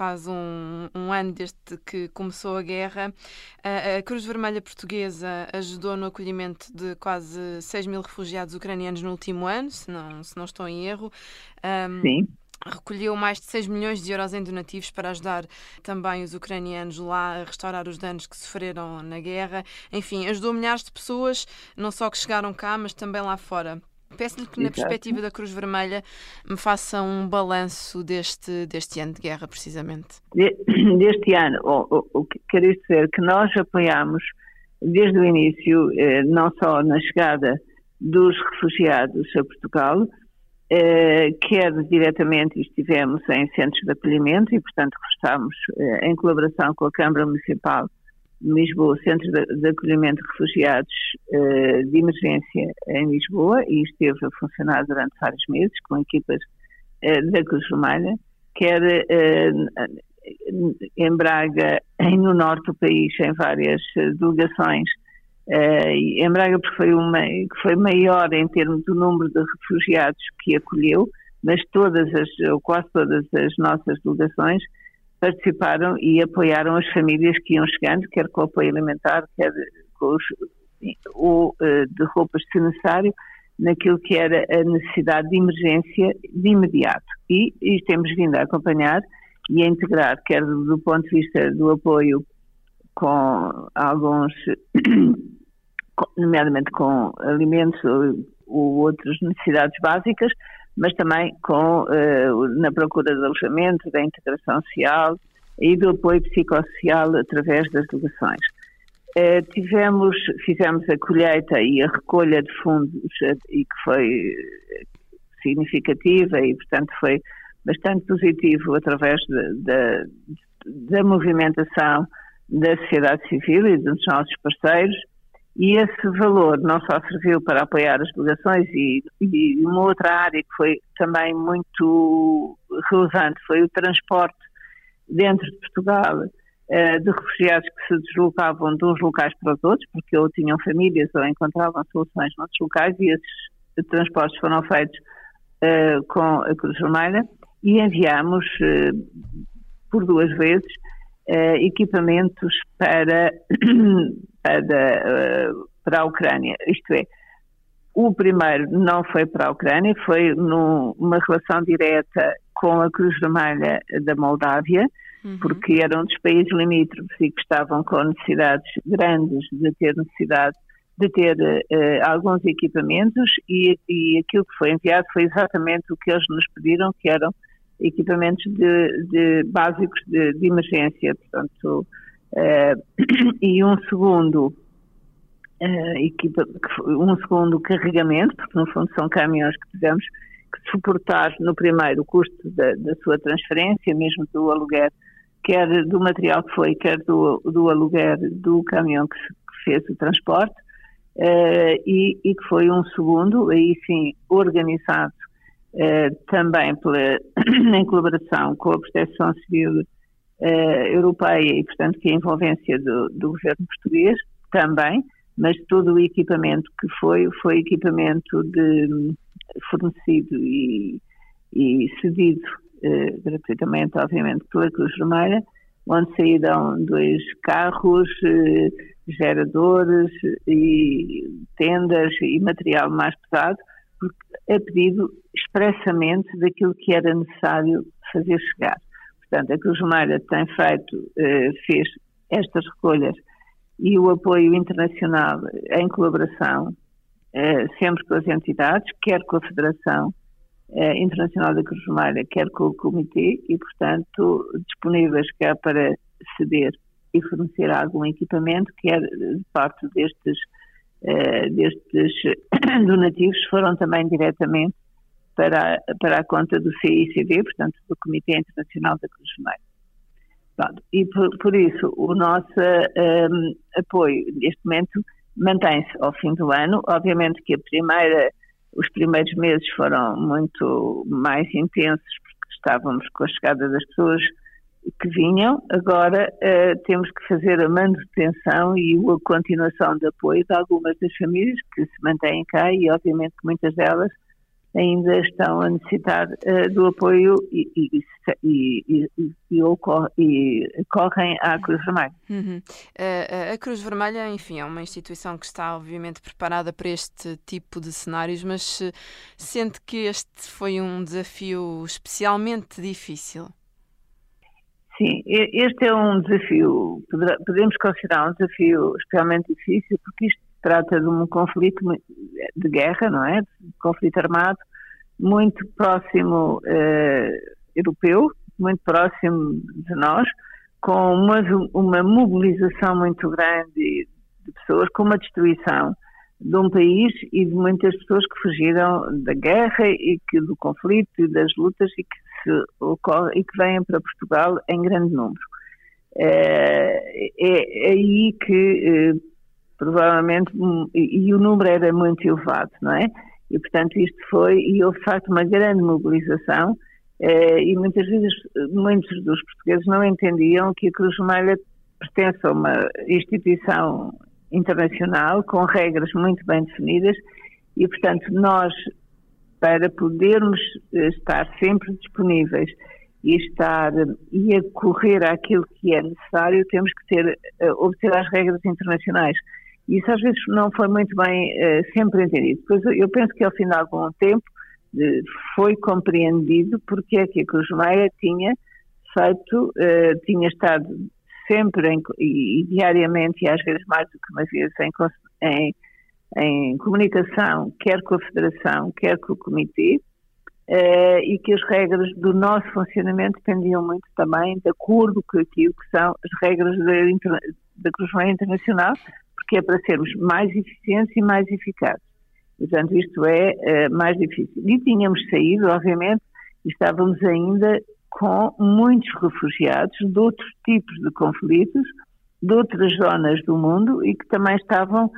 faz um, um, ano desde que começou a guerra. A Cruz Vermelha Portuguesa ajudou no acolhimento de quase 6 mil refugiados ucranianos no último ano, se não, se não estou em erro. Um, Sim recolheu mais de 6 milhões de euros em donativos para ajudar também os ucranianos lá a restaurar os danos que sofreram na guerra. Enfim, ajudou milhares de pessoas, não só que chegaram cá, mas também lá fora. Peço-lhe que, na Exato. perspectiva da Cruz Vermelha, me faça um balanço deste, deste ano de guerra, precisamente. De, deste ano, o, o, que quero dizer que nós apoiamos desde o início, eh, não só na chegada dos refugiados a Portugal, eh, quer diretamente estivemos em centros de acolhimento e, portanto, estamos eh, em colaboração com a Câmara Municipal Lisboa, Centro de, Acolhimento de Refugiados eh, de Emergência em Lisboa, e esteve a funcionar durante vários meses com equipas eh, da Cruz Vermelha, quer eh, em Braga e no norte do país, em várias delegações em Braga porque foi, uma, foi maior em termos do número de refugiados que acolheu, mas todas as, ou quase todas as nossas delegações participaram e apoiaram as famílias que iam chegando, quer com apoio alimentar, quer com os, ou uh, de roupas se necessário, naquilo que era a necessidade de emergência de imediato. E, e temos vindo a acompanhar e a integrar, quer do, do ponto de vista do apoio com alguns nomeadamente com alimentos ou, ou outras necessidades básicas, mas também com, uh, na procura de alojamento, da integração social e do apoio psicossocial através das delegações. Uh, tivemos, fizemos a colheita e a recolha de fundos uh, e que foi significativa e, portanto, foi bastante positivo através da movimentação da sociedade civil e dos nossos parceiros e esse valor não só serviu para apoiar as delegações e, e uma outra área que foi também muito relevante foi o transporte dentro de Portugal eh, de refugiados que se deslocavam de uns locais para os outros, porque ou tinham famílias ou encontravam soluções noutros locais e esses transportes foram feitos uh, com a Cruz Vermelha. E enviamos uh, por duas vezes equipamentos para, para, uh, para a Ucrânia. Isto é, o primeiro não foi para a Ucrânia, foi numa relação direta com a Cruz Vermelha da Moldávia, uhum. porque eram dos países limítrofes e que estavam com necessidades grandes de ter necessidade de ter uh, alguns equipamentos e, e aquilo que foi enviado foi exatamente o que eles nos pediram, que eram equipamentos de, de básicos de, de, emergência, portanto, uh, e um segundo uh, equipa, um segundo carregamento, porque no fundo são caminhões que tivemos que suportar no primeiro o custo da, da sua transferência, mesmo do aluguer, quer do material que foi, quer do, do aluguer do caminhão que, que fez o transporte, uh, e, e, que foi um segundo, aí sim, organizado também pela, em colaboração com a Proteção Civil eh, Europeia e, portanto, que é a envolvência do, do governo português também, mas todo o equipamento que foi, foi equipamento de, fornecido e, e cedido eh, gratuitamente, obviamente, pela Cruz Vermelha, onde saíram dois carros, eh, geradores e tendas e material mais pesado, porque é pedido expressamente daquilo que era necessário fazer chegar. Portanto, a Cruz Vermelha tem feito, eh, fez estas recolhas e o apoio internacional em colaboração eh, sempre com as entidades, quer com a Federação eh, Internacional da Cruz Vermelha, quer com o Comitê, e, portanto, disponíveis quer para ceder e fornecer algum equipamento, quer de parte destes, destes donativos, foram também diretamente para, para a conta do CICD, portanto, do Comitê Internacional da Cruz Vermelha. e por, por, isso o nosso um, apoio neste momento mantém-se ao fim do ano. Obviamente que a primeira, os primeiros meses foram muito mais intensos porque estávamos com a chegada das pessoas que vinham. Agora uh, temos que fazer a manutenção e a continuação de apoio de algumas das famílias que se mantêm cá e obviamente muitas delas ainda estão a necessitar uh, do apoio e, e, e, e, correm à Cruz Vermelha. Uhum. Uh, a Cruz Vermelha, enfim, é uma instituição que está obviamente preparada para este tipo de cenários, mas sente que este foi um desafio especialmente difícil? Sim, este é um desafio, podemos considerar um desafio especialmente difícil, porque isto trata de um conflito de guerra, não é? De conflito armado, muito próximo eh, europeu, muito próximo de nós, com uma, uma mobilização muito grande de pessoas, com uma destruição de um país e de muitas pessoas que fugiram da guerra e que do conflito e das lutas e que ocorre e que vêm para Portugal em grande número. É, é aí que eh, provavelmente, e, o número era muito elevado, não é? E, portanto, isto foi, e houve de facto uma grande mobilização, eh, e muitas vezes muitos dos portugueses não entendiam que a Cruz Vermelha pertence a uma instituição internacional com regras muito bem definidas e, portanto, nós, para podermos eh, estar sempre disponíveis e estar e a correr àquilo que é necessário, temos que ter, eh, obter as regras internacionais. Isso às vezes não foi muito bem sempre entendido. Depois eu penso que ao final de um tempo foi compreendido porque é que a Cruz Meia tinha feito, tinha estado sempre em, e, e, diariamente, e às vezes mais do que uma vez, em, em, em comunicação, quer com a Federação, quer com o Comitê, e que as regras do nosso funcionamento dependiam muito também de acordo com aquilo que são as regras da, da Cruz Meia Internacional, que é para sermos mais eficientes e mais eficazes. Portanto, isto é uh, mais difícil. E tínhamos saído, obviamente, estávamos ainda com muitos refugiados de outros tipos de conflitos, de outras zonas do mundo e que também estavam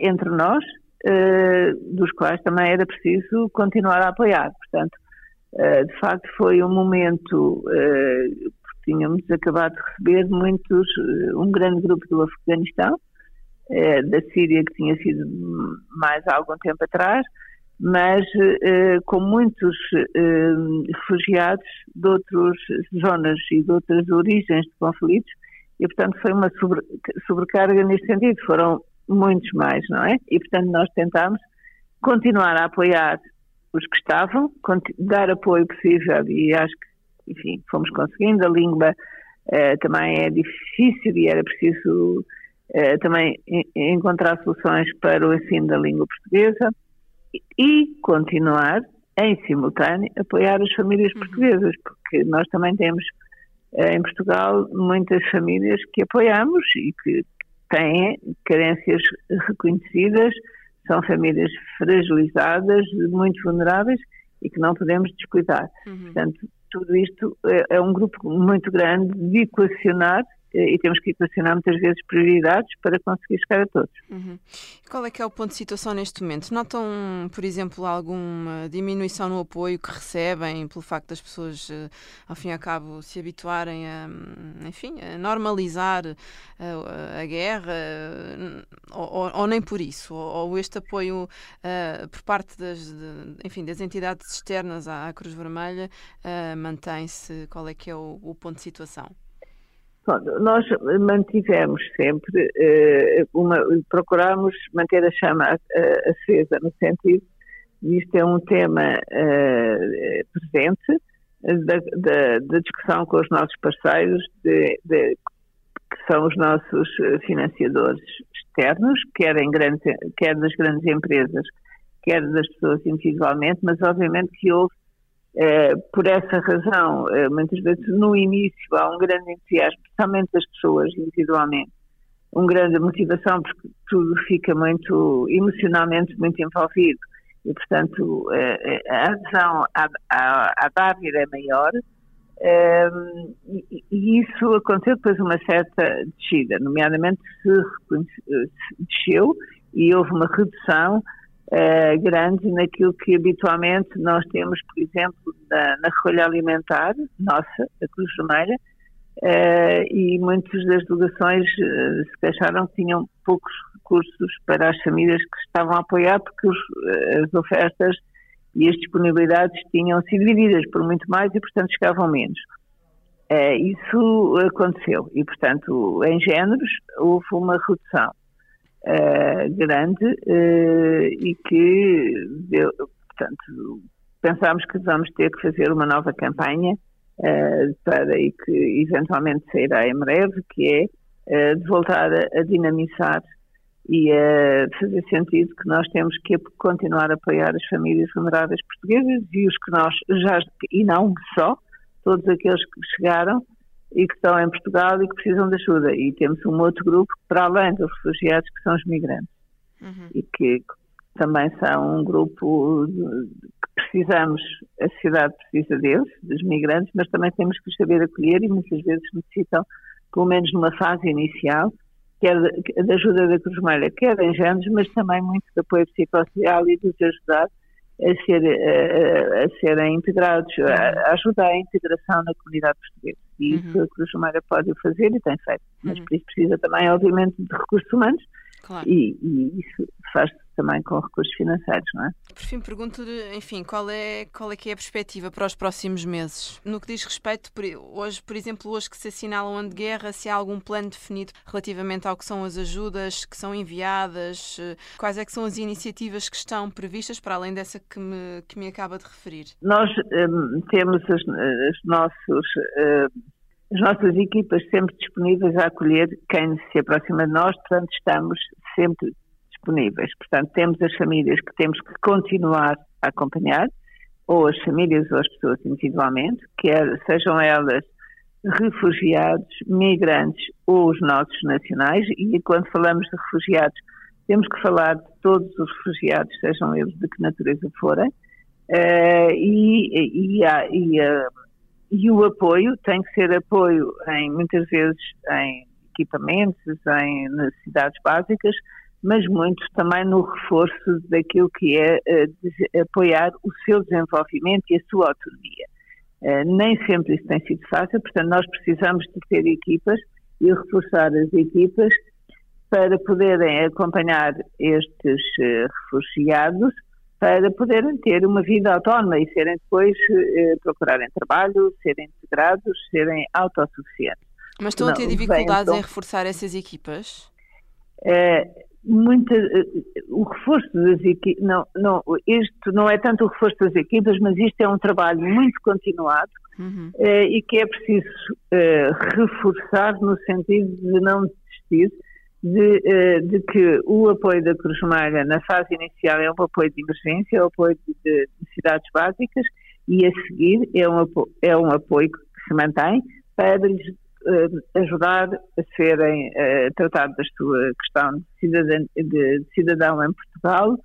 entre nós, uh, dos quais também era preciso continuar a apoiar. Portanto, de facto, foi um momento, tínhamos acabado de receber muitos, um grande grupo do Afeganistão, eh, da Síria, que tinha sido mais há algum tempo atrás, mas eh, com muitos eh, refugiados de outras zonas e de outras origens de conflitos, e portanto foi uma sobre, sobrecarga neste sentido, foram muitos mais, não é? E portanto nós tentámos continuar a apoiar os que estavam, dar apoio possível e acho que, enfim, fomos conseguindo. A língua eh, também é difícil e era preciso eh, também encontrar soluções para o ensino da língua portuguesa e continuar, em simultâneo, apoiar as famílias uhum. portuguesas, porque nós também temos eh, em Portugal muitas famílias que apoiamos e que têm carências reconhecidas, são famílias fragilizadas, muito vulneráveis e que não podemos descuidar. Uhum. Portanto, tudo isto é, é um grupo muito grande de equacionar e temos que equacionar muitas vezes prioridades para conseguir chegar a todos. Uhum. Qual é que é o ponto de situação neste momento? Notam, por exemplo, alguma diminuição no apoio que recebem pelo facto das pessoas, eh, ao fim e ao cabo, se habituarem a, enfim, a normalizar a, eh, a guerra, ou, ou, nem por isso? Ou, ou este apoio uh, por parte das, de, enfim, das entidades externas à, à Cruz Vermelha uh, mantém-se? Qual é que é o, o ponto de situação? Nós mantivemos sempre, eh, uma, procuramos manter a chama eh, acesa, no sentido de isto é um tema uh, presente da, da, da, discussão com os nossos parceiros, de, de, que são os nossos financiadores externos, quer, em grandes, quer das grandes empresas, quer das pessoas individualmente, mas obviamente que houve eh, por essa razão, eh, muitas vezes no início há um grande entusiasmo, especialmente das pessoas individualmente, uma grande motivação porque tudo fica muito emocionalmente muito envolvido. E portanto eh, a adesão à, Dávila é maior e, e, isso aconteceu depois uma certa descida, nomeadamente se, se desceu e houve uma redução uh, grande naquilo que habitualmente nós temos, por exemplo, na, na recolha alimentar nossa, a Cruz Vermelha, uh, e muitas das delegações uh, se queixaram que tinham poucos recursos para as famílias que estavam a apoiar, porque os, as ofertas e as disponibilidades tinham sido divididas por muito mais e, portanto, chegavam menos. Isso aconteceu e, portanto, em géneros houve uma redução uh, grande uh, e que, deu, portanto, que vamos ter que fazer uma nova campanha para e que eventualmente sairá em breve, que é de voltar a, a dinamizar e a fazer sentido que nós temos que continuar a apoiar as famílias vulneráveis portuguesas e os que nós já, e não só, todos aqueles que chegaram e que estão em Portugal e que precisam de ajuda. E temos um outro grupo, para além dos refugiados, que são os migrantes. Uhum. E que também são um grupo que precisamos, a sociedade precisa deles, dos migrantes, mas também temos que os saber acolher e muitas vezes necessitam, pelo menos numa fase inicial, quer da ajuda da Cruz Vermelha, quer em géneros, mas também muito de apoio psicossocial e de os ajudar a, ser, a, a serem integrados, a, a, ajudar a integração na comunidade portuguesa. E uhum. isso a Cruz Vermelha pode fazer e tem feito. Mas uhum. por isso precisa também, obviamente, de recursos humanos claro. e, e isso faz também com recursos financeiros, não é? Por fim, pergunto-lhe, enfim, qual é, qual é que é a perspectiva para os próximos meses? No que diz respeito, por, hoje, por exemplo, hoje que se assinala um ano de guerra, se há algum plano definido relativamente ao que são as ajudas que são enviadas, quais é que são as iniciativas que estão previstas, para além dessa que me, que me acaba de referir? Nós um, temos os, os nossos... Um, as nossas equipas sempre disponíveis a acolher quem se aproxima de nós, portanto, estamos sempre disponíveis. Portanto, temos as famílias que temos que continuar a acompanhar, ou as famílias ou as pessoas individualmente, quer sejam elas refugiados, migrantes ou os nossos nacionais, e quando falamos de refugiados, temos que falar de todos os refugiados, sejam eles de que natureza forem, uh, e, e, e, uh, e, o apoio tem que ser apoio em, muitas vezes, em equipamentos, em necessidades básicas, mas muito também no reforço daquilo que é uh, apoiar o seu desenvolvimento e a sua autonomia. Uh, nem sempre isso tem sido fácil, portanto, nós precisamos de ter equipas e reforçar as equipas para poderem acompanhar estes uh, refugiados, para poderem ter uma vida autónoma e serem depois procurarem trabalho, serem integrados, serem autossuficientes. Mas estão a ter dificuldades bem, então, em reforçar essas equipas? Muita, eh, o reforço das equipas, não, não, isto não é tanto o reforço das equipas, mas isto é um trabalho muito continuado uhum. eh, e que é preciso eh, reforçar no sentido de não desistir, de, eh, de, que o apoio da Cruz Vermelha na fase inicial é um apoio de emergência, é um apoio de, necessidades básicas e a seguir é um, apoio, é um apoio que se mantém para lhes ajudar a serem uh, tratados da sua questão de, de cidadão em Portugal,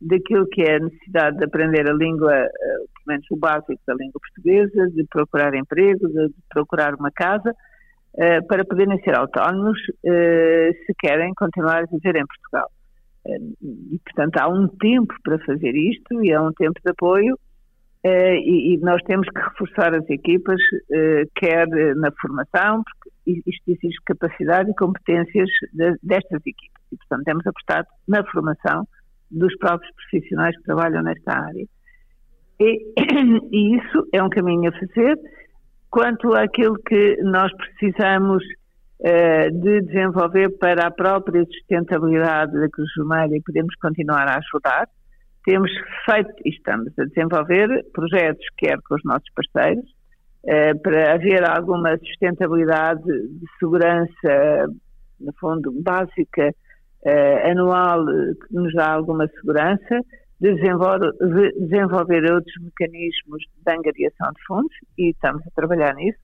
daquilo que é a necessidade de aprender a língua, uh, pelo menos o básico da língua portuguesa, de procurar emprego, de, de procurar uma casa, uh, para poderem ser autónomos se querem continuar a viver em Portugal. e, portanto, há um tempo para fazer isto e há um tempo de apoio e, e, nós temos que reforçar as equipas, uh, quer na formação, porque isto exige capacidade e competências de, destas equipas. E, portanto, temos apostado na formação dos próprios profissionais que trabalham nesta área. E, e isso é um caminho a fazer. Quanto àquilo que nós precisamos de desenvolver para a própria sustentabilidade da Cruz Vermelha e podemos continuar a ajudar, temos feito e estamos a desenvolver projetos, quer com os nossos parceiros, eh, para haver alguma sustentabilidade de segurança, no fundo, básica, eh, anual, que nos dá alguma segurança, de desenvolver, de desenvolver outros mecanismos de angariação de fundos, e estamos a trabalhar nisso,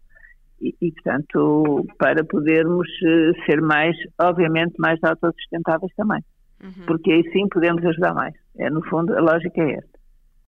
e, e, portanto, para podermos eh, ser mais, obviamente, mais autossustentáveis também. Uhum. Porque aí sim podemos ajudar mais. É, no fundo, a lógica é esta.